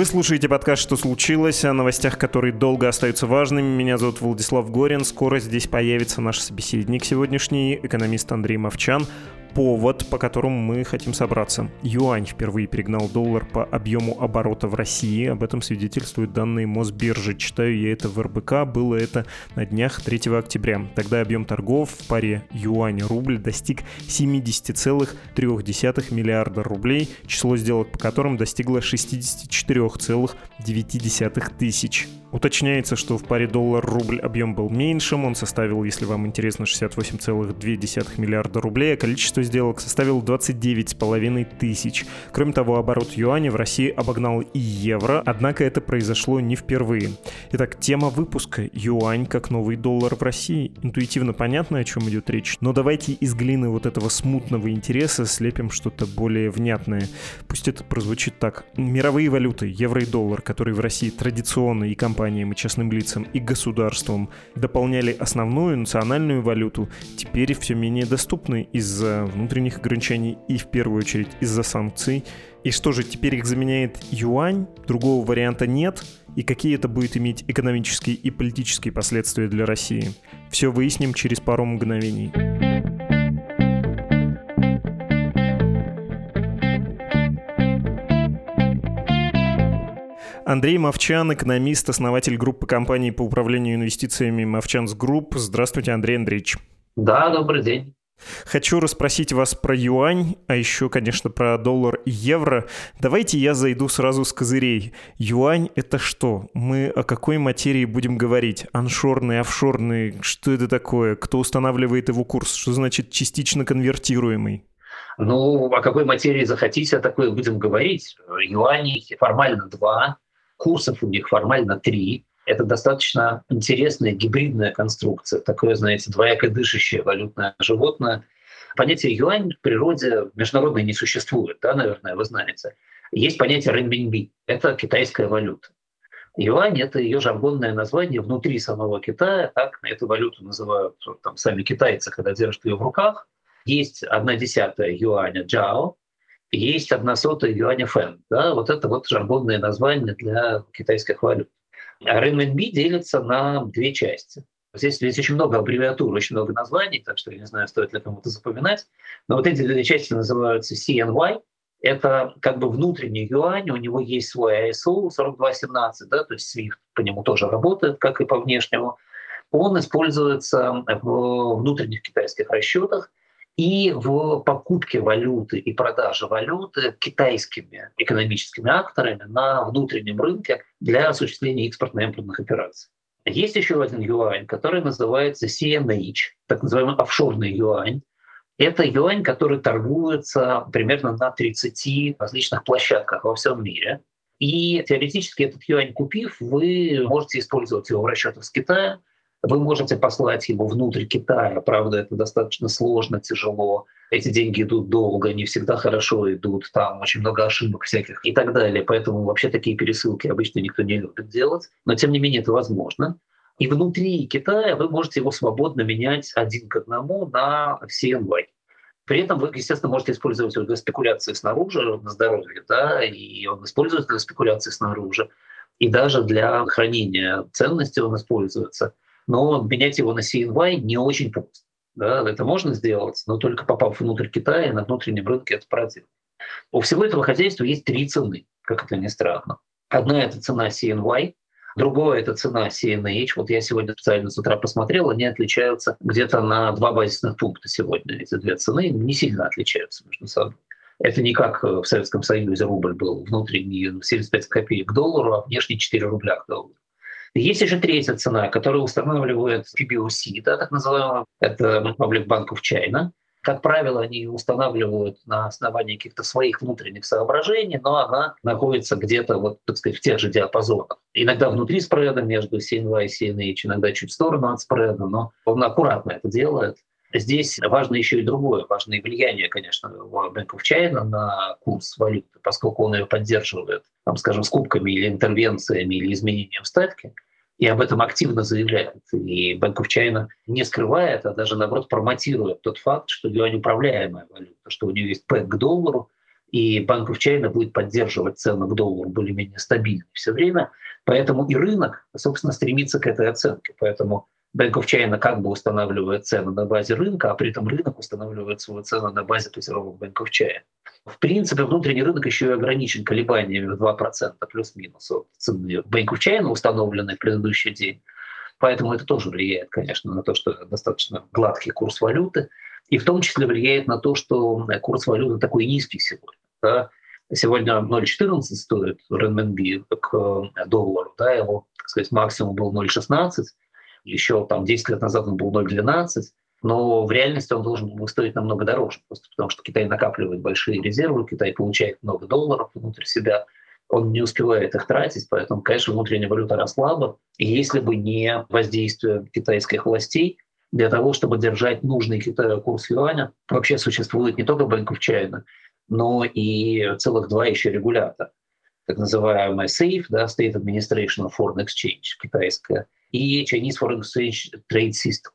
Вы слушаете подкаст «Что случилось?» о новостях, которые долго остаются важными. Меня зовут Владислав Горин. Скоро здесь появится наш собеседник сегодняшний, экономист Андрей Мовчан повод, по которому мы хотим собраться. Юань впервые перегнал доллар по объему оборота в России. Об этом свидетельствуют данные Мосбиржи. Читаю я это в РБК. Было это на днях 3 октября. Тогда объем торгов в паре юань-рубль достиг 70,3 миллиарда рублей, число сделок по которым достигло 64,9 тысяч. Уточняется, что в паре доллар-рубль объем был меньшим, он составил, если вам интересно, 68,2 миллиарда рублей, а количество сделок составил 29,5 тысяч. Кроме того, оборот юаня в России обогнал и евро, однако это произошло не впервые. Итак, тема выпуска – юань как новый доллар в России. Интуитивно понятно, о чем идет речь, но давайте из глины вот этого смутного интереса слепим что-то более внятное. Пусть это прозвучит так. Мировые валюты, евро и доллар, которые в России традиционно и компания компаниям и частным лицам и государствам дополняли основную национальную валюту, теперь все менее доступны из-за внутренних ограничений и в первую очередь из-за санкций. И что же, теперь их заменяет юань? Другого варианта нет? И какие это будет иметь экономические и политические последствия для России? Все выясним через пару мгновений. Андрей Мовчан, экономист, основатель группы компаний по управлению инвестициями Movchan's Group. Здравствуйте, Андрей Андреевич. Да, добрый день. Хочу расспросить вас про юань, а еще, конечно, про доллар и евро. Давайте я зайду сразу с козырей. Юань — это что? Мы о какой материи будем говорить? Аншорный, офшорный? Что это такое? Кто устанавливает его курс? Что значит частично конвертируемый? Ну, о какой материи захотите, о такой будем говорить. Юаней формально два, курсов у них формально три. Это достаточно интересная гибридная конструкция, такое, знаете, двояко дышащее валютное животное. Понятие юань в природе международной не существует, да, наверное, вы знаете. Есть понятие рэнбинби, это китайская валюта. Юань — это ее жаргонное название внутри самого Китая, так эту валюту называют там, сами китайцы, когда держат ее в руках. Есть одна десятая юаня джао, есть одна сотая юаня фэн. Да? Вот это вот жаргонное название для китайских валют. А RMB делится на две части. Здесь, здесь очень много аббревиатур, очень много названий, так что я не знаю, стоит ли кому-то запоминать. Но вот эти две части называются CNY. Это как бы внутренний юань, у него есть свой ISO 4217, да, то есть SWIFT по нему тоже работает, как и по внешнему. Он используется в внутренних китайских расчетах, и в покупке валюты и продаже валюты китайскими экономическими акторами на внутреннем рынке для осуществления экспортно-импортных операций. Есть еще один юань, который называется CNH, так называемый офшорный юань. Это юань, который торгуется примерно на 30 различных площадках во всем мире. И теоретически этот юань купив, вы можете использовать его в расчетах с Китая, вы можете послать его внутрь Китая, правда, это достаточно сложно, тяжело. Эти деньги идут долго, не всегда хорошо идут, там очень много ошибок всяких и так далее. Поэтому вообще такие пересылки обычно никто не любит делать. Но тем не менее это возможно. И внутри Китая вы можете его свободно менять один к одному на CNY. При этом вы, естественно, можете использовать его для спекуляции снаружи на здоровье, да, и он используется для спекуляции снаружи, и даже для хранения ценностей он используется – но менять его на CNY не очень просто. Да, это можно сделать, но только попав внутрь Китая, на внутреннем рынке это проделать. У всего этого хозяйства есть три цены, как это ни странно. Одна – это цена CNY, другое – это цена CNH. Вот я сегодня специально с утра посмотрел, они отличаются где-то на два базисных пункта сегодня. Эти две цены не сильно отличаются между собой. Это не как в Советском Союзе рубль был внутренний 75 копеек к доллару, а внешний 4 рубля к доллару. Есть еще третья цена, которую устанавливает PBOC, да, так называемая, это Public Bank of China. Как правило, они устанавливают на основании каких-то своих внутренних соображений, но она находится где-то, вот, так сказать, в тех же диапазонах. Иногда внутри спреда между CNY и CNH, иногда чуть в сторону от спреда, но он аккуратно это делает. Здесь важно еще и другое, важно влияние, конечно, Bank of China на курс валюты, поскольку он ее поддерживает, там, скажем, скупками или интервенциями или изменением ставки – и об этом активно заявляет. И Bank of China не скрывает, а даже, наоборот, промотирует тот факт, что юань управляемая валюта, что у нее есть пэк к доллару, и Bank of China будет поддерживать цену к доллару более-менее стабильно все время. Поэтому и рынок, собственно, стремится к этой оценке. Поэтому Bank of China как бы устанавливает цену на базе рынка, а при этом рынок устанавливает свою цену на базе котировок Bank of China. В принципе, внутренний рынок еще и ограничен колебаниями в 2% плюс-минус от цены Bank of China, установленной в предыдущий день. Поэтому это тоже влияет, конечно, на то, что достаточно гладкий курс валюты. И в том числе влияет на то, что курс валюты такой низкий сегодня. Да? Сегодня 0,14 стоит RMB к доллару, да, его, так сказать, максимум был 0,16, еще там 10 лет назад он был 0,12 но в реальности он должен был стоить намного дороже, просто потому что Китай накапливает большие резервы, Китай получает много долларов внутрь себя, он не успевает их тратить, поэтому, конечно, внутренняя валюта росла бы. И если бы не воздействие китайских властей, для того, чтобы держать нужный Китаю курс юаня, вообще существует не только Bank of но и целых два еще регулятора. Так называемая SAFE, да, State Administration of Foreign Exchange, китайская, и Chinese Foreign Exchange Trade System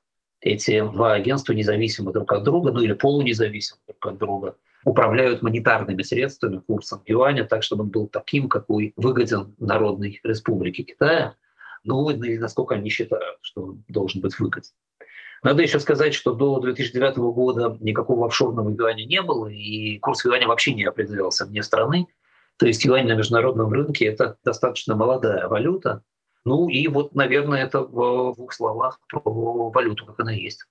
эти два агентства независимы друг от друга, ну или полунезависимы друг от друга, управляют монетарными средствами, курсом юаня, так, чтобы он был таким, какой выгоден Народной Республике Китая, ну или насколько они считают, что он должен быть выгоден. Надо еще сказать, что до 2009 года никакого офшорного юаня не было, и курс юаня вообще не определялся вне страны. То есть юань на международном рынке – это достаточно молодая валюта, ну и вот, наверное, это в двух словах про валюту, как она есть.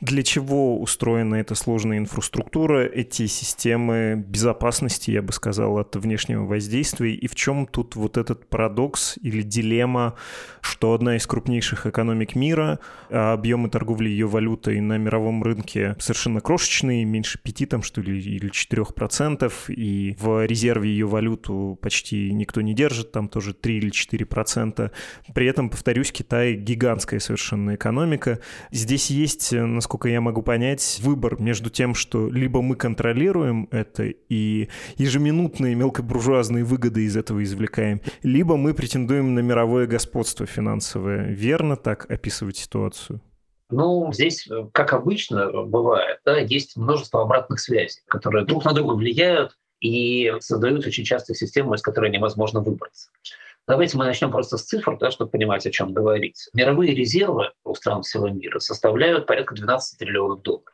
Для чего устроена эта сложная инфраструктура, эти системы безопасности, я бы сказал, от внешнего воздействия? И в чем тут вот этот парадокс или дилемма, что одна из крупнейших экономик мира, а объемы торговли ее валютой на мировом рынке совершенно крошечные, меньше 5 там, что ли, или 4 процентов, и в резерве ее валюту почти никто не держит, там тоже 3 или 4 процента. При этом, повторюсь, Китай гигантская совершенно экономика. Здесь есть насколько я могу понять, выбор между тем, что либо мы контролируем это и ежеминутные мелкобуржуазные выгоды из этого извлекаем, либо мы претендуем на мировое господство финансовое. Верно так описывать ситуацию? Ну, здесь, как обычно бывает, да, есть множество обратных связей, которые друг на друга влияют и создают очень часто систему, из которой невозможно выбраться. Давайте мы начнем просто с цифр, да, чтобы понимать, о чем говорить. Мировые резервы у стран всего мира составляют порядка 12 триллионов долларов.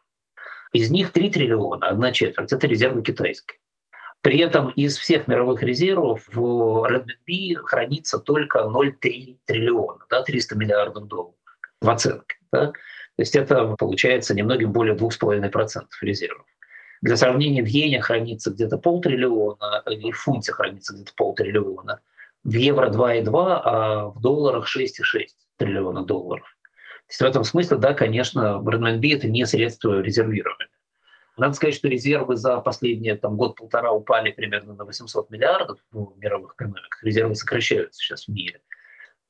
Из них 3 триллиона, одна четверть, это резервы китайские. При этом из всех мировых резервов в RMB хранится только 0,3 триллиона, да, 300 миллиардов долларов в оценке. Да? То есть это получается немногим более 2,5% резервов. Для сравнения, в иене хранится где-то полтриллиона, и в фунте хранится где-то полтриллиона в евро 2,2, а в долларах 6,6 триллиона долларов. То есть в этом смысле, да, конечно, RMB это не средство резервирования. Надо сказать, что резервы за последние там, год-полтора упали примерно на 800 миллиардов в мировых экономиках. Резервы сокращаются сейчас в мире.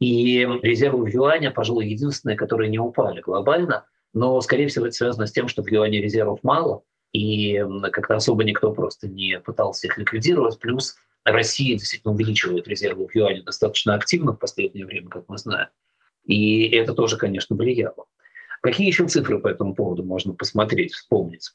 И резервы в юане, пожалуй, единственные, которые не упали глобально, но, скорее всего, это связано с тем, что в юане резервов мало, и как-то особо никто просто не пытался их ликвидировать. Плюс Россия действительно увеличивает резервы в юане достаточно активно в последнее время, как мы знаем. И это тоже, конечно, влияло. Какие еще цифры по этому поводу можно посмотреть, вспомнить?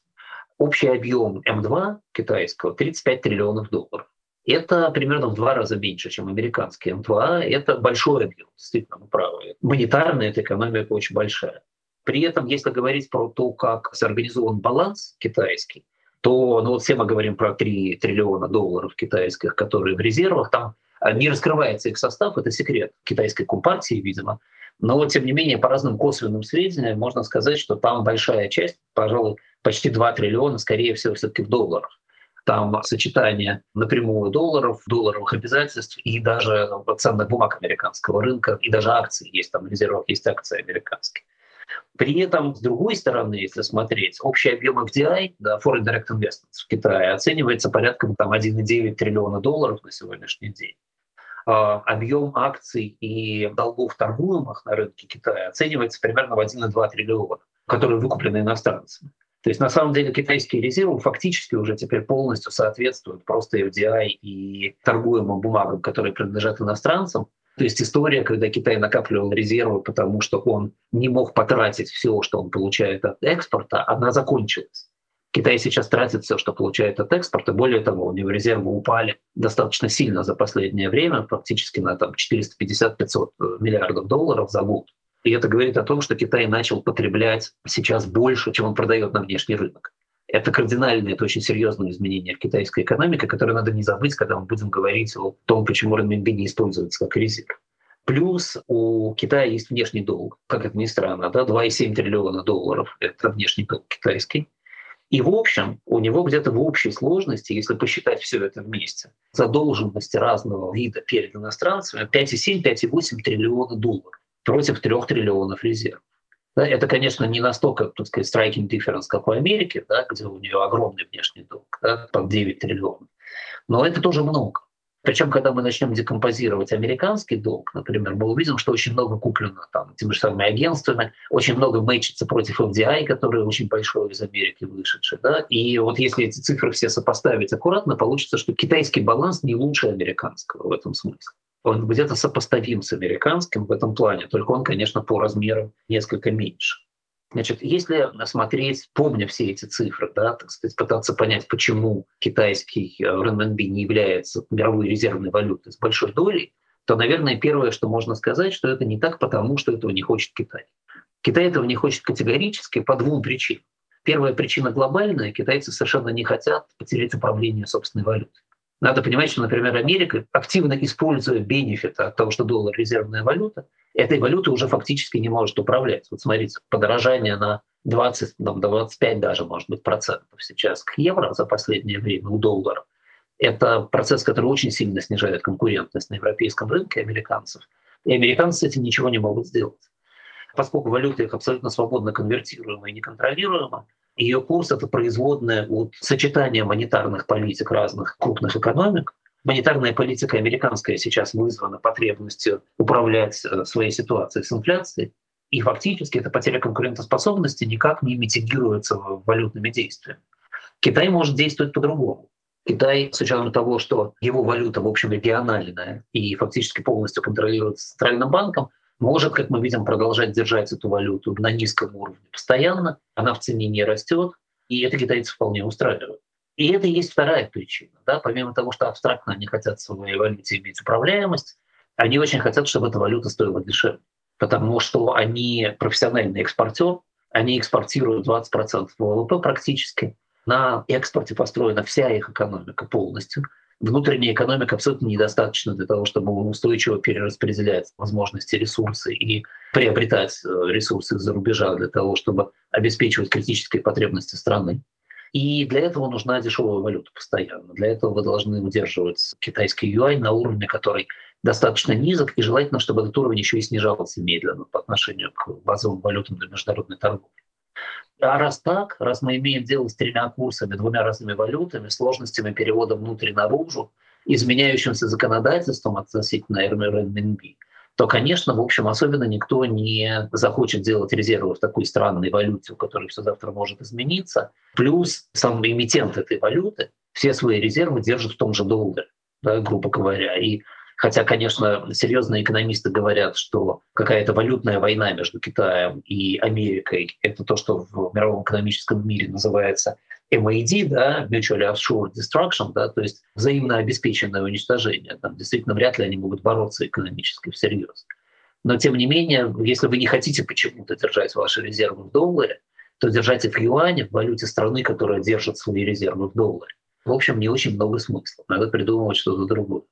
Общий объем М2 китайского 35 триллионов долларов. Это примерно в два раза меньше, чем американский М2. Это большой объем, действительно, мы правы. Монетарная эта экономика очень большая. При этом, если говорить про то, как организован баланс китайский, то ну, вот все мы говорим про 3 триллиона долларов китайских, которые в резервах, там а, не раскрывается их состав, это секрет китайской компартии, видимо. Но вот, тем не менее, по разным косвенным сведениям можно сказать, что там большая часть, пожалуй, почти 2 триллиона, скорее всего, все-таки в долларах. Там сочетание напрямую долларов, долларовых обязательств и даже ценных бумаг американского рынка, и даже акций есть там в резервах, есть акции американские. При этом, с другой стороны, если смотреть, общий объем FDI, да, Foreign Direct Investments в Китае, оценивается порядком там, 1,9 триллиона долларов на сегодняшний день. А объем акций и долгов торгуемых на рынке Китая оценивается примерно в 1,2 триллиона, которые выкуплены иностранцами. То есть на самом деле китайские резервы фактически уже теперь полностью соответствуют просто FDI и торгуемым бумагам, которые принадлежат иностранцам. То есть история, когда Китай накапливал резервы, потому что он не мог потратить все, что он получает от экспорта, она закончилась. Китай сейчас тратит все, что получает от экспорта. Более того, у него резервы упали достаточно сильно за последнее время, фактически на там, 450-500 миллиардов долларов за год. И это говорит о том, что Китай начал потреблять сейчас больше, чем он продает на внешний рынок. Это кардинальное, это очень серьезное изменение в китайской экономике, которое надо не забыть, когда мы будем говорить о том, почему renminbi не используется как резерв. Плюс у Китая есть внешний долг, как это ни странно, да, 2,7 триллиона долларов – это внешний долг китайский. И в общем, у него где-то в общей сложности, если посчитать все это вместе, задолженности разного вида перед иностранцами 5,7-5,8 триллиона долларов против 3 триллионов резервов. Это, конечно, не настолько, так сказать, striking difference, как у Америки, да, где у нее огромный внешний долг, да, под 9 триллионов. Но это тоже много. Причем, когда мы начнем декомпозировать американский долг, например, мы увидим, что очень много куплено там теми же самыми агентствами, очень много мэчится против FDI, который очень большой из Америки вышедший. Да? И вот если эти цифры все сопоставить аккуратно, получится, что китайский баланс не лучше американского в этом смысле он где-то сопоставим с американским в этом плане, только он, конечно, по размерам несколько меньше. Значит, если смотреть, помня все эти цифры, да, так сказать, пытаться понять, почему китайский э, renminbi не является мировой резервной валютой с большой долей, то, наверное, первое, что можно сказать, что это не так потому, что этого не хочет Китай. Китай этого не хочет категорически по двум причинам. Первая причина глобальная. Китайцы совершенно не хотят потерять управление собственной валютой. Надо понимать, что, например, Америка, активно используя бенефиты от того, что доллар резервная валюта, этой валютой уже фактически не может управлять. Вот смотрите, подорожание на 20, там, 25 даже, может быть, процентов сейчас к евро за последнее время у доллара. Это процесс, который очень сильно снижает конкурентность на европейском рынке американцев. И американцы с этим ничего не могут сделать. Поскольку валюта их абсолютно свободно конвертируема и неконтролируема, ее курс — это производная от сочетания монетарных политик разных крупных экономик. Монетарная политика американская сейчас вызвана потребностью управлять э, своей ситуацией с инфляцией. И фактически эта потеря конкурентоспособности никак не митигируется валютными действиями. Китай может действовать по-другому. Китай, с учетом того, что его валюта, в общем, региональная и фактически полностью контролируется Центральным банком, может, как мы видим, продолжать держать эту валюту на низком уровне постоянно, она в цене не растет, и это китайцы вполне устраивает. И это и есть вторая причина. Да? Помимо того, что абстрактно они хотят в своей валюте иметь управляемость, они очень хотят, чтобы эта валюта стоила дешевле. Потому что они профессиональный экспортер, они экспортируют 20% ВВП практически. На экспорте построена вся их экономика полностью внутренняя экономика абсолютно недостаточно для того, чтобы устойчиво перераспределять возможности, ресурсы и приобретать э, ресурсы из-за рубежа для того, чтобы обеспечивать критические потребности страны. И для этого нужна дешевая валюта постоянно. Для этого вы должны удерживать китайский юань на уровне, который достаточно низок, и желательно, чтобы этот уровень еще и снижался медленно по отношению к базовым валютам для международной торговли. А раз так, раз мы имеем дело с тремя курсами, двумя разными валютами, сложностями перевода внутрь-наружу, изменяющимся законодательством относительно RMB, то, конечно, в общем, особенно никто не захочет делать резервы в такой странной валюте, у которой все завтра может измениться. Плюс сам эмитент этой валюты все свои резервы держит в том же долларе, да, грубо говоря. И Хотя, конечно, серьезные экономисты говорят, что какая-то валютная война между Китаем и Америкой — это то, что в мировом экономическом мире называется MAD, да, Mutually Assured Destruction, да, то есть взаимно обеспеченное уничтожение. Там действительно вряд ли они могут бороться экономически всерьез. Но тем не менее, если вы не хотите почему-то держать ваши резервы в долларе, то держать их в юане, в валюте страны, которая держит свои резервы в долларе. В общем, не очень много смысла. Надо придумывать что-то другое.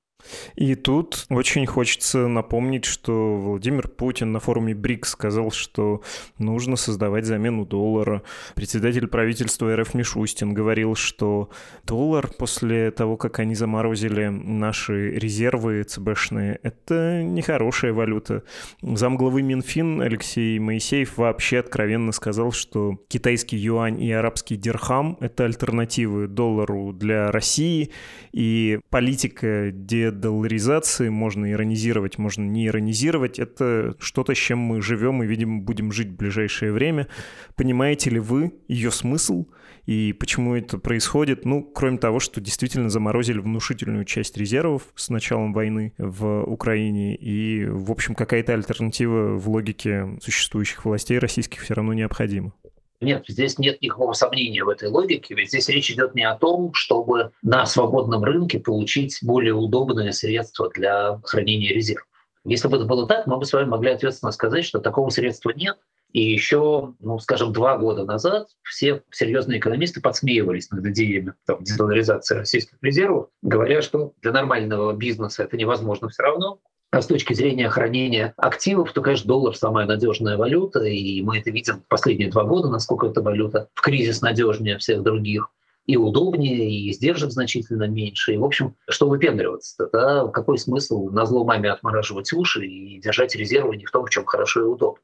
И тут очень хочется напомнить, что Владимир Путин на форуме БРИКС сказал, что нужно создавать замену доллара. Председатель правительства РФ Мишустин говорил, что доллар после того, как они заморозили наши резервы ЦБшные, это нехорошая валюта. Замглавы Минфин Алексей Моисеев вообще откровенно сказал, что китайский юань и арабский дирхам — это альтернативы доллару для России, и политика де долларизации, можно иронизировать, можно не иронизировать, это что-то, с чем мы живем и, видимо, будем жить в ближайшее время. Понимаете ли вы ее смысл и почему это происходит? Ну, кроме того, что действительно заморозили внушительную часть резервов с началом войны в Украине, и, в общем, какая-то альтернатива в логике существующих властей российских все равно необходима. Нет, здесь нет никакого сомнения в этой логике, ведь здесь речь идет не о том, чтобы на свободном рынке получить более удобные средства для хранения резервов. Если бы это было так, мы бы с вами могли ответственно сказать, что такого средства нет. И еще, ну, скажем, два года назад все серьезные экономисты подсмеивались над идеями там, дезоларизации российских резервов, говоря, что для нормального бизнеса это невозможно все равно, а с точки зрения хранения активов, то, конечно, доллар самая надежная валюта, и мы это видим последние два года, насколько эта валюта в кризис надежнее всех других и удобнее, и издержек значительно меньше. И, в общем, что выпендриваться-то? Да? Какой смысл на зло маме отмораживать уши и держать резервы не в том, в чем хорошо и удобно?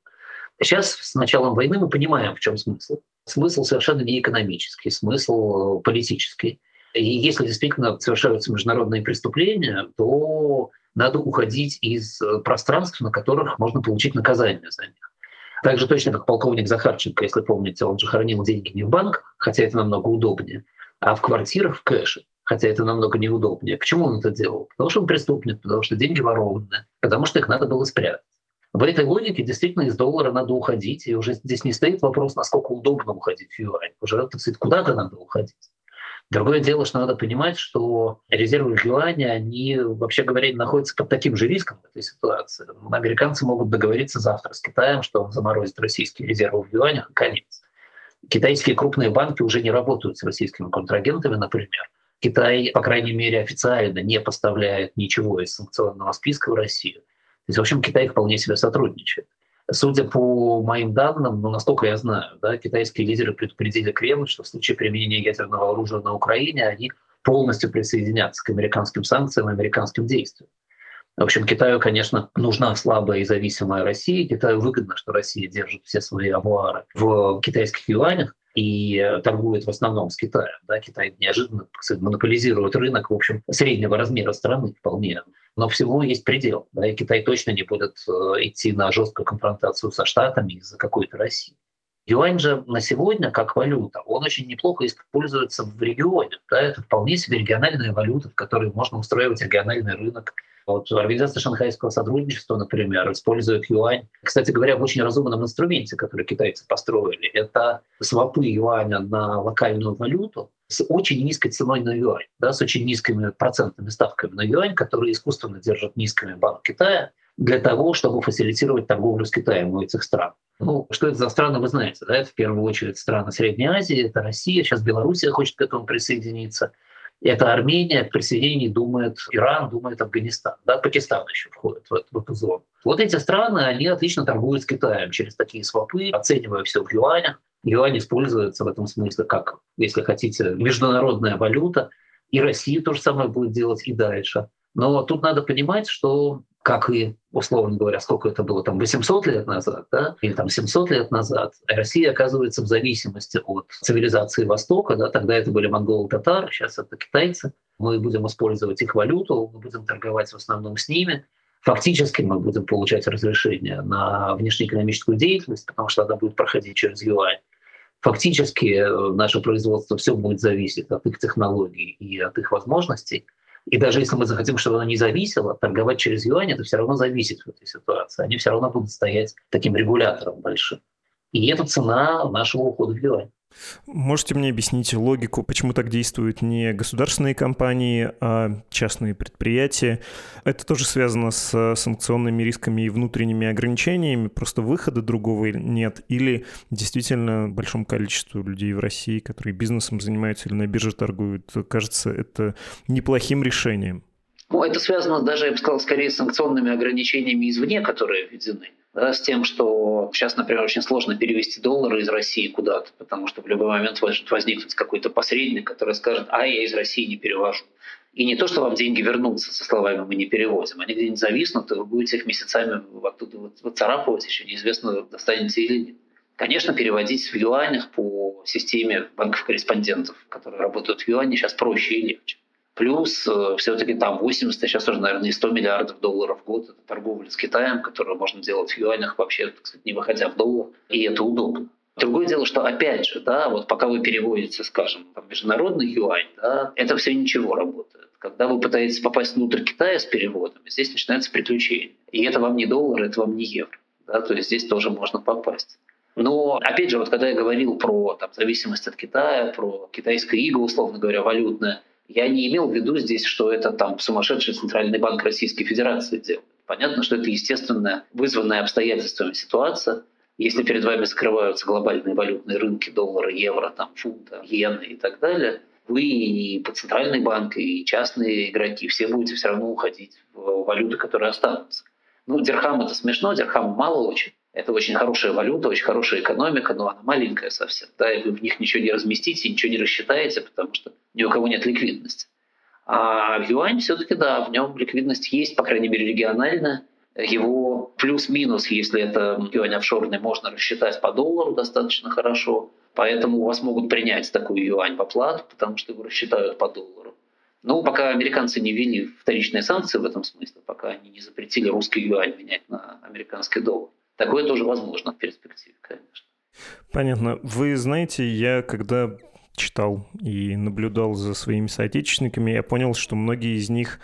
Сейчас, с началом войны, мы понимаем, в чем смысл. Смысл совершенно не экономический, смысл политический. И если действительно совершаются международные преступления, то надо уходить из э, пространств, на которых можно получить наказание за них. Так же точно, как полковник Захарченко, если помните, он же хранил деньги не в банках, хотя это намного удобнее, а в квартирах в кэше, хотя это намного неудобнее. Почему он это делал? Потому что он преступник, потому что деньги ворованные, потому что их надо было спрятать. В этой логике действительно из доллара надо уходить, и уже здесь не стоит вопрос, насколько удобно уходить в юань. Уже, так сказать, куда-то надо уходить. Другое дело, что надо понимать, что резервы в юане, они, вообще говоря, находятся под таким же риском в этой ситуации. Американцы могут договориться завтра с Китаем, что он заморозит российские резервы в юанях, и конец. Китайские крупные банки уже не работают с российскими контрагентами, например. Китай, по крайней мере, официально не поставляет ничего из санкционного списка в Россию. То есть, в общем, Китай вполне себе сотрудничает. Судя по моим данным, ну, настолько я знаю, да, китайские лидеры предупредили Кремль, что в случае применения ядерного оружия на Украине они полностью присоединятся к американским санкциям и американским действиям. В общем, Китаю, конечно, нужна слабая и зависимая Россия. Китаю выгодно, что Россия держит все свои авуары в китайских юанях и торгует в основном с Китаем. Да, Китай неожиданно сказать, монополизирует рынок, в общем, среднего размера страны вполне. Но всего есть предел. Да, и Китай точно не будет э, идти на жесткую конфронтацию со Штатами из-за какой-то России. Юань же на сегодня, как валюта, он очень неплохо используется в регионе. Да, это вполне себе региональная валюта, в которой можно устраивать региональный рынок, вот Организация Шанхайского сотрудничества, например, использует юань. Кстати говоря, в очень разумном инструменте, который китайцы построили. Это свопы юаня на локальную валюту с очень низкой ценой на юань, да, с очень низкими процентными ставками на юань, которые искусственно держат низкими Банк Китая для того, чтобы фасилитировать торговлю с Китаем у этих стран. Ну, что это за страны, вы знаете, да? Это в первую очередь страны Средней Азии, это Россия, сейчас Белоруссия хочет к этому присоединиться. Это Армения, к присоединению думает Иран, думает Афганистан. Да, Пакистан еще входит в, в эту зону. Вот эти страны, они отлично торгуют с Китаем через такие свопы, оценивая все в юанях. Юань используется в этом смысле как, если хотите, международная валюта. И Россия то же самое будет делать и дальше. Но тут надо понимать, что как и, условно говоря, сколько это было, там 800 лет назад, да, или там 700 лет назад, Россия оказывается в зависимости от цивилизации Востока, да, тогда это были монголы-татары, сейчас это китайцы, мы будем использовать их валюту, мы будем торговать в основном с ними, фактически мы будем получать разрешение на внешнеэкономическую деятельность, потому что она будет проходить через юань. Фактически э, наше производство все будет зависеть от их технологий и от их возможностей. И даже если мы захотим, чтобы оно не зависело, торговать через юань это все равно зависит в этой ситуации. Они все равно будут стоять таким регулятором большим. И это цена нашего ухода в юань. Можете мне объяснить логику, почему так действуют не государственные компании, а частные предприятия? Это тоже связано с санкционными рисками и внутренними ограничениями, просто выхода другого нет? Или действительно большому количеству людей в России, которые бизнесом занимаются или на бирже торгуют, кажется это неплохим решением? Ну, это связано даже, я бы сказал, скорее с санкционными ограничениями извне, которые введены. Да, с тем, что сейчас, например, очень сложно перевести доллары из России куда-то, потому что в любой момент может возникнуть какой-то посредник, который скажет, а я из России не перевожу. И не то, что вам деньги вернутся со словами «мы не перевозим», они где-нибудь зависнут, и вы будете их месяцами оттуда выцарапывать, еще неизвестно, достанете или нет. Конечно, переводить в юанях по системе банков-корреспондентов, которые работают в юане, сейчас проще и легче. Плюс э, все-таки там 80, а сейчас уже, наверное, и 100 миллиардов долларов в год. Это торговля с Китаем, которую можно делать в юанях вообще, так сказать, не выходя в доллар. И это удобно. Другое дело, что опять же, да, вот пока вы переводите, скажем, там, международный юань, да, это все ничего работает. Когда вы пытаетесь попасть внутрь Китая с переводами, здесь начинается приключение. И это вам не доллар, это вам не евро. Да, то есть здесь тоже можно попасть. Но, опять же, вот когда я говорил про там, зависимость от Китая, про китайское иго, условно говоря, валютное, я не имел в виду здесь, что это там сумасшедший Центральный банк Российской Федерации делает. Понятно, что это естественно вызванная обстоятельствами ситуация. Если перед вами закрываются глобальные валютные рынки доллара, евро, там, фунта, иены и так далее, вы и по центральный банк, и частные игроки, все будете все равно уходить в валюты, которые останутся. Ну, дирхам это смешно, дирхам мало очень. Это очень хорошая валюта, очень хорошая экономика, но она маленькая совсем. Да, и вы в них ничего не разместите, ничего не рассчитаете, потому что ни у кого нет ликвидности. А юань все-таки, да, в нем ликвидность есть, по крайней мере, региональная. Его плюс-минус, если это юань офшорный, можно рассчитать по доллару достаточно хорошо. Поэтому у вас могут принять такую юань в оплату, потому что его рассчитают по доллару. Ну, пока американцы не ввели вторичные санкции в этом смысле, пока они не запретили русский юань менять на американский доллар, Такое тоже возможно в перспективе, конечно. Понятно. Вы знаете, я когда читал и наблюдал за своими соотечественниками, я понял, что многие из них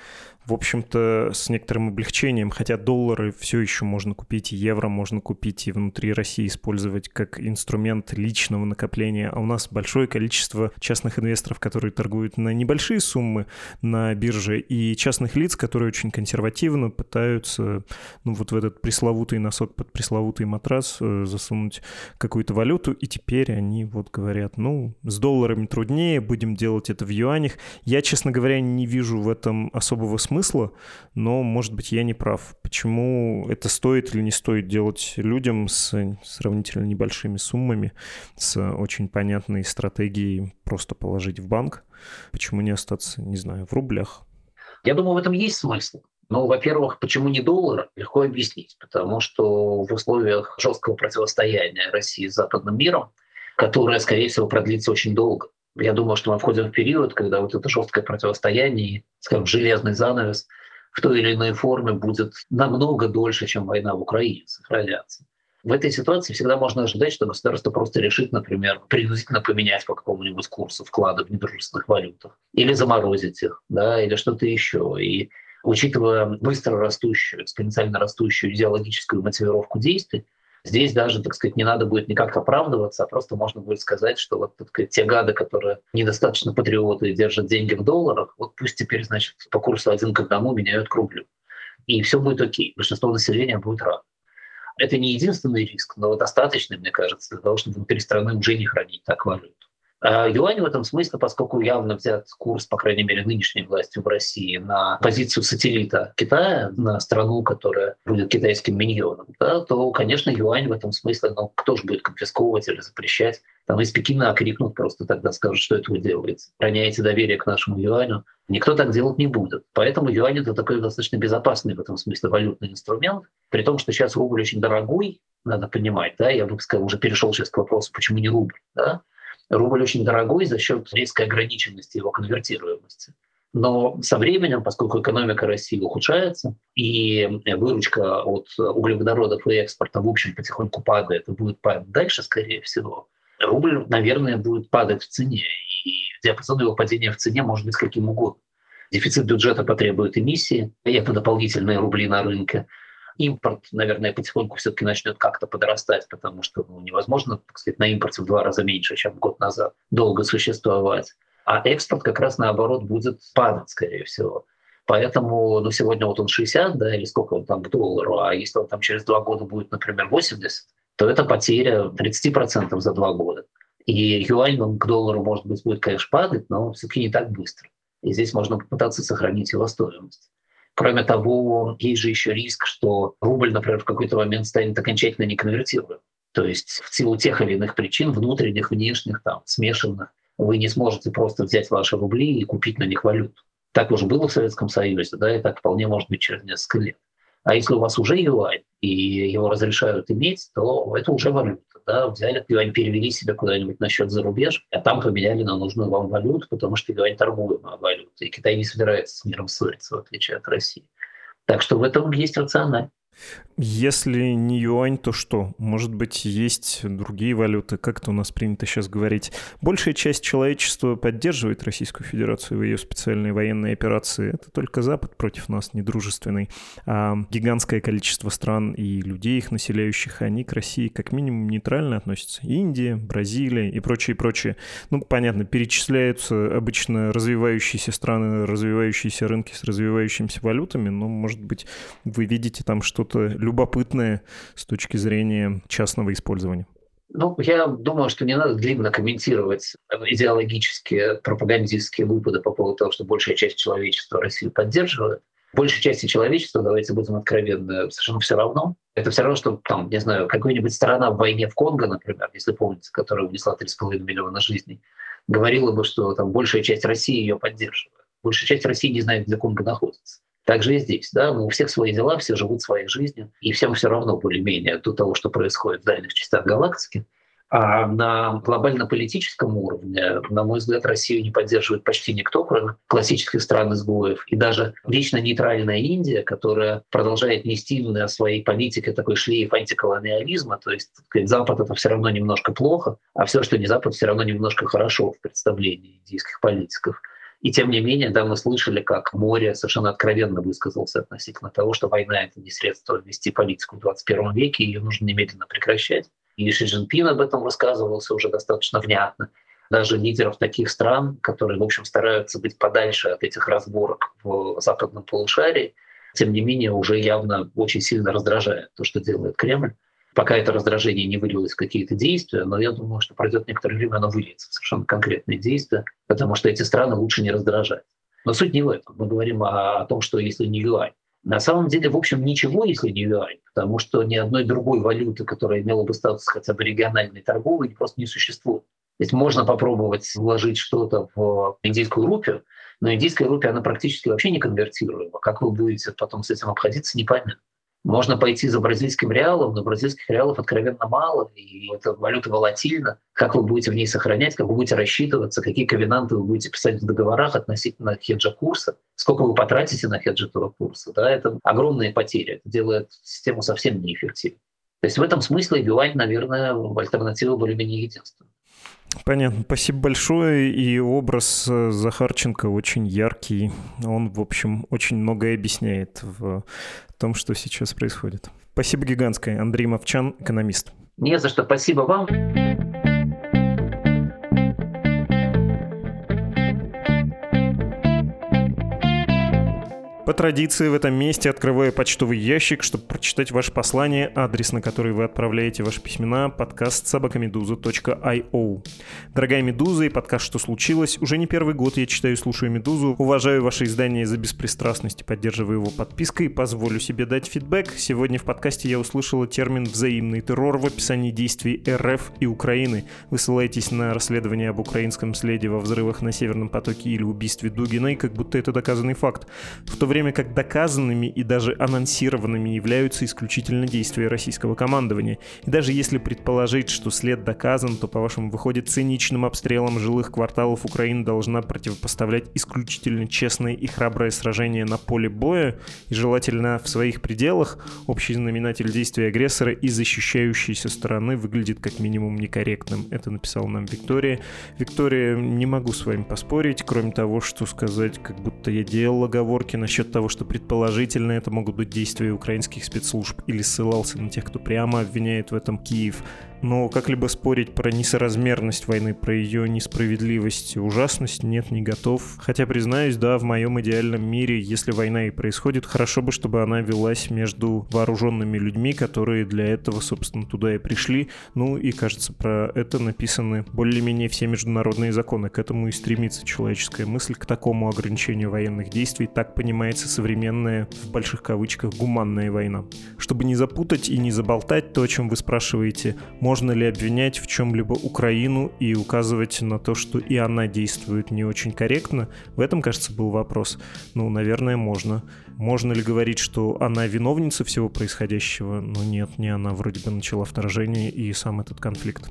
в общем-то, с некоторым облегчением, хотя доллары все еще можно купить, и евро можно купить и внутри России использовать как инструмент личного накопления, а у нас большое количество частных инвесторов, которые торгуют на небольшие суммы на бирже, и частных лиц, которые очень консервативно пытаются, ну, вот в этот пресловутый носок под пресловутый матрас э, засунуть какую-то валюту, и теперь они вот говорят, ну, с долларами труднее, будем делать это в юанях. Я, честно говоря, не вижу в этом особого смысла, смысла, но, может быть, я не прав. Почему это стоит или не стоит делать людям с сравнительно небольшими суммами, с очень понятной стратегией просто положить в банк? Почему не остаться, не знаю, в рублях? Я думаю, в этом есть смысл. Ну, во-первых, почему не доллар, легко объяснить. Потому что в условиях жесткого противостояния России с западным миром, которое, скорее всего, продлится очень долго, я думаю, что мы входим в период, когда вот это жесткое противостояние, скажем, железный занавес в той или иной форме будет намного дольше, чем война в Украине сохраняться. В этой ситуации всегда можно ожидать, что государство просто решит, например, принудительно поменять по какому-нибудь курсу вклады в недружественных валютах, или заморозить их, да, или что-то еще. И учитывая быстро растущую, экспоненциально растущую идеологическую мотивировку действий, Здесь даже, так сказать, не надо будет никак оправдываться, а просто можно будет сказать, что вот так сказать, те гады, которые недостаточно патриоты и держат деньги в долларах, вот пусть теперь, значит, по курсу один к одному меняют к рублю. И все будет окей. Большинство населения будет рад. Это не единственный риск, но достаточный, мне кажется, для того, чтобы внутри страны уже не хранить так валюту. А юань в этом смысле, поскольку явно взят курс, по крайней мере, нынешней властью в России на позицию сателлита Китая, на страну, которая будет китайским миньоном, да, то, конечно, юань в этом смысле, ну, кто же будет конфисковывать или запрещать? Там из Пекина окрикнут просто тогда, скажут, что это вы делаете. Роняете доверие к нашему юаню. Никто так делать не будет. Поэтому юань — это такой достаточно безопасный в этом смысле валютный инструмент. При том, что сейчас рубль очень дорогой, надо понимать, да, я бы сказал, уже перешел сейчас к вопросу, почему не рубль, да, Рубль очень дорогой за счет резкой ограниченности его конвертируемости. Но со временем, поскольку экономика России ухудшается, и выручка от углеводородов и экспорта, в общем, потихоньку падает и будет падать дальше, скорее всего, рубль, наверное, будет падать в цене. И диапазон его падения в цене может быть каким угодно. Дефицит бюджета потребует эмиссии, это дополнительные рубли на рынке импорт, наверное, потихоньку все-таки начнет как-то подрастать, потому что ну, невозможно, так сказать, на импорте в два раза меньше, чем год назад, долго существовать. А экспорт как раз наоборот будет падать, скорее всего. Поэтому ну, сегодня вот он 60, да, или сколько он там к доллару, а если он там через два года будет, например, 80, то это потеря 30% за два года. И юань он к доллару, может быть, будет, конечно, падать, но все-таки не так быстро. И здесь можно попытаться сохранить его стоимость. Кроме того, есть же еще риск, что рубль, например, в какой-то момент станет окончательно неконвертируемым. То есть в силу тех или иных причин, внутренних, внешних, там, смешанных, вы не сможете просто взять ваши рубли и купить на них валюту. Так уже было в Советском Союзе, да, и так вполне может быть через несколько лет. А если у вас уже юань, и его разрешают иметь, то это уже валюта. Да? Взяли юань, перевели себе куда-нибудь на счет за рубеж, а там поменяли на нужную вам валюту, потому что юань торгуемая валюта. И Китай не собирается с миром ссориться, в отличие от России. Так что в этом есть рациональность. Если не юань, то что? Может быть, есть другие валюты, как это у нас принято сейчас говорить. Большая часть человечества поддерживает Российскую Федерацию в ее специальные военные операции. Это только Запад против нас недружественный. А гигантское количество стран и людей, их населяющих, они к России как минимум нейтрально относятся. Индия, Бразилия и прочее, прочее. Ну, понятно, перечисляются обычно развивающиеся страны, развивающиеся рынки с развивающимися валютами, но, может быть, вы видите там что что-то любопытное с точки зрения частного использования? Ну, я думаю, что не надо длинно комментировать идеологические, пропагандистские выпады по поводу того, что большая часть человечества Россию поддерживает. Большей части человечества, давайте будем откровенны, совершенно все равно. Это все равно, что, там, не знаю, какая-нибудь страна в войне в Конго, например, если помните, которая унесла 3,5 миллиона жизней, говорила бы, что там большая часть России ее поддерживает. Большая часть России не знает, где Конго находится. Так же и здесь. Да? У всех свои дела, все живут своей жизнью, и всем все равно более-менее до того, что происходит в дальних частях галактики. А на глобально-политическом уровне, на мой взгляд, Россию не поддерживает почти никто, кроме классических стран изгоев. И даже лично нейтральная Индия, которая продолжает нести на своей политике такой шлейф антиколониализма, то есть Запад это все равно немножко плохо, а все, что не Запад, все равно немножко хорошо в представлении индийских политиков. И тем не менее, да, мы слышали, как море совершенно откровенно высказался относительно того, что война — это не средство вести политику в 21 веке, ее нужно немедленно прекращать. И Ши Цзиньпин об этом высказывался уже достаточно внятно. Даже лидеров таких стран, которые, в общем, стараются быть подальше от этих разборок в западном полушарии, тем не менее, уже явно очень сильно раздражает то, что делает Кремль пока это раздражение не вылилось в какие-то действия, но я думаю, что пройдет некоторое время, оно выльется в совершенно конкретные действия, потому что эти страны лучше не раздражать. Но суть не в этом. Мы говорим о, о том, что если не юань. На самом деле, в общем, ничего, если не юань, потому что ни одной другой валюты, которая имела бы статус хотя бы региональной торговой, просто не существует. То есть можно попробовать вложить что-то в индийскую рупию, но индийская рупия, она практически вообще не конвертируема. Как вы будете потом с этим обходиться, непонятно. Можно пойти за бразильским реалом, но бразильских реалов откровенно мало, и эта валюта волатильна. Как вы будете в ней сохранять, как вы будете рассчитываться, какие ковенанты вы будете писать в договорах относительно хеджа курса, сколько вы потратите на хедж этого курса. Да, это огромные потери, это делает систему совсем неэффективной. То есть в этом смысле юань, наверное, альтернатива более-менее единственная. Понятно. Спасибо большое. И образ э, Захарченко очень яркий. Он, в общем, очень многое объясняет в том, что сейчас происходит. Спасибо гигантское. Андрей Мовчан, экономист. Не за что. Спасибо вам. По традиции в этом месте открываю почтовый ящик, чтобы прочитать ваше послание, адрес, на который вы отправляете ваши письмена, подкаст собакамедуза.io. Дорогая Медуза и подкаст «Что случилось?» Уже не первый год я читаю и слушаю Медузу, уважаю ваше издание за беспристрастность и поддерживаю его подпиской, позволю себе дать фидбэк. Сегодня в подкасте я услышала термин «взаимный террор» в описании действий РФ и Украины. Вы ссылаетесь на расследование об украинском следе во взрывах на Северном потоке или убийстве Дугиной, как будто это доказанный факт. В то время время как доказанными и даже анонсированными являются исключительно действия российского командования. И даже если предположить, что след доказан, то, по-вашему, выходит циничным обстрелом жилых кварталов Украины должна противопоставлять исключительно честное и храброе сражение на поле боя, и желательно в своих пределах, общий знаменатель действия агрессора и защищающейся стороны выглядит как минимум некорректным. Это написала нам Виктория. Виктория, не могу с вами поспорить, кроме того, что сказать, как будто я делал оговорки насчет насчет того, что предположительно это могут быть действия украинских спецслужб или ссылался на тех, кто прямо обвиняет в этом Киев. Но как-либо спорить про несоразмерность войны, про ее несправедливость, ужасность нет, не готов. Хотя, признаюсь, да, в моем идеальном мире, если война и происходит, хорошо бы, чтобы она велась между вооруженными людьми, которые для этого, собственно, туда и пришли. Ну и, кажется, про это написаны более-менее все международные законы. К этому и стремится человеческая мысль, к такому ограничению военных действий. Так понимается современная, в больших кавычках, гуманная война. Чтобы не запутать и не заболтать то, о чем вы спрашиваете, можно ли обвинять в чем-либо Украину и указывать на то, что и она действует не очень корректно? В этом, кажется, был вопрос. Ну, наверное, можно. Можно ли говорить, что она виновница всего происходящего? Ну нет, не она вроде бы начала вторжение и сам этот конфликт.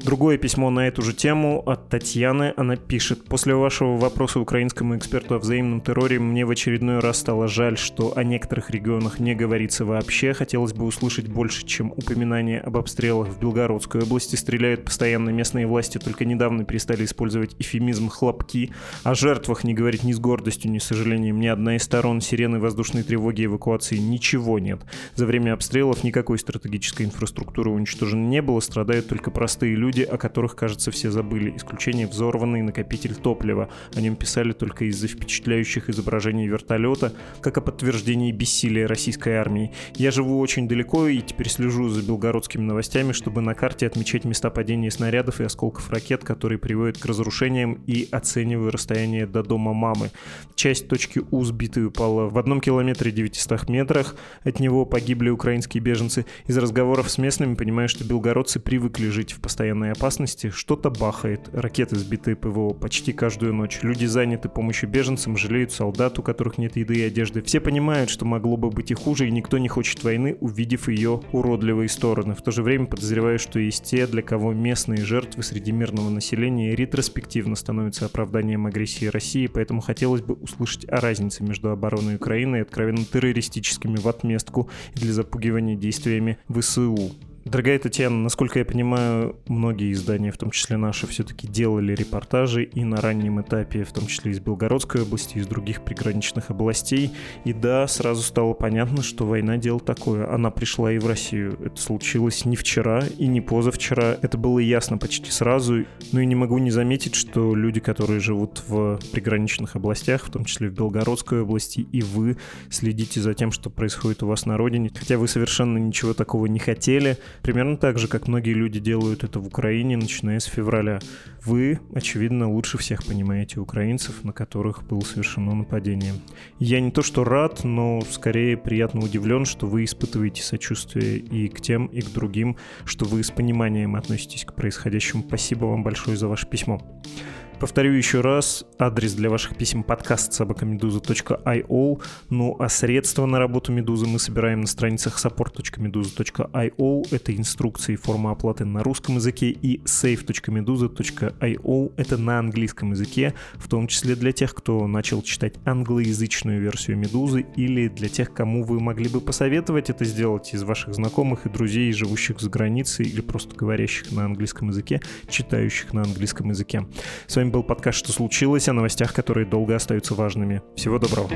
Другое письмо на эту же тему от Татьяны. Она пишет. После вашего вопроса украинскому эксперту о взаимном терроре мне в очередной раз стало жаль, что о некоторых регионах не говорится вообще. Хотелось бы услышать больше, чем упоминание об обстрелах в Белгородской области. Стреляют постоянно местные власти, только недавно перестали использовать эфемизм «хлопки». О жертвах не говорить ни с гордостью, ни с сожалением. Ни одна из сторон сирены воздушной тревоги эвакуации ничего нет. За время обстрелов никакой стратегической инфраструктуры уничтожено не было, страдают только простые люди люди, о которых, кажется, все забыли. Исключение взорванный накопитель топлива. О нем писали только из-за впечатляющих изображений вертолета, как о подтверждении бессилия российской армии. Я живу очень далеко и теперь слежу за белгородскими новостями, чтобы на карте отмечать места падения снарядов и осколков ракет, которые приводят к разрушениям и оцениваю расстояние до дома мамы. Часть точки У сбитой упала в одном километре 900 метрах. От него погибли украинские беженцы. Из разговоров с местными понимаю, что белгородцы привыкли жить в постоянном постоянной опасности, что-то бахает, ракеты сбитые ПВО почти каждую ночь, люди заняты помощью беженцам, жалеют солдат, у которых нет еды и одежды. Все понимают, что могло бы быть и хуже, и никто не хочет войны, увидев ее уродливые стороны. В то же время подозреваю, что есть те, для кого местные жертвы среди мирного населения ретроспективно становятся оправданием агрессии России, поэтому хотелось бы услышать о разнице между обороной Украины и откровенно террористическими в отместку и для запугивания действиями ВСУ. Дорогая Татьяна, насколько я понимаю, многие издания, в том числе наши, все-таки делали репортажи и на раннем этапе, в том числе из Белгородской области, из других приграничных областей. И да, сразу стало понятно, что война дело такое. Она пришла и в Россию. Это случилось не вчера и не позавчера. Это было ясно почти сразу. Ну и не могу не заметить, что люди, которые живут в приграничных областях, в том числе в Белгородской области, и вы следите за тем, что происходит у вас на родине, хотя вы совершенно ничего такого не хотели, Примерно так же, как многие люди делают это в Украине, начиная с февраля. Вы, очевидно, лучше всех понимаете украинцев, на которых было совершено нападение. Я не то что рад, но скорее приятно удивлен, что вы испытываете сочувствие и к тем, и к другим, что вы с пониманием относитесь к происходящему. Спасибо вам большое за ваше письмо. Повторю еще раз, адрес для ваших писем подкаст собакамедуза.io, ну а средства на работу Медузы мы собираем на страницах support.meduza.io, это инструкции и форма оплаты на русском языке, и save.meduza.io, это на английском языке, в том числе для тех, кто начал читать англоязычную версию Медузы, или для тех, кому вы могли бы посоветовать это сделать из ваших знакомых и друзей, живущих за границей, или просто говорящих на английском языке, читающих на английском языке. С вами был подкаст «Что случилось?» о новостях, которые долго остаются важными. Всего доброго.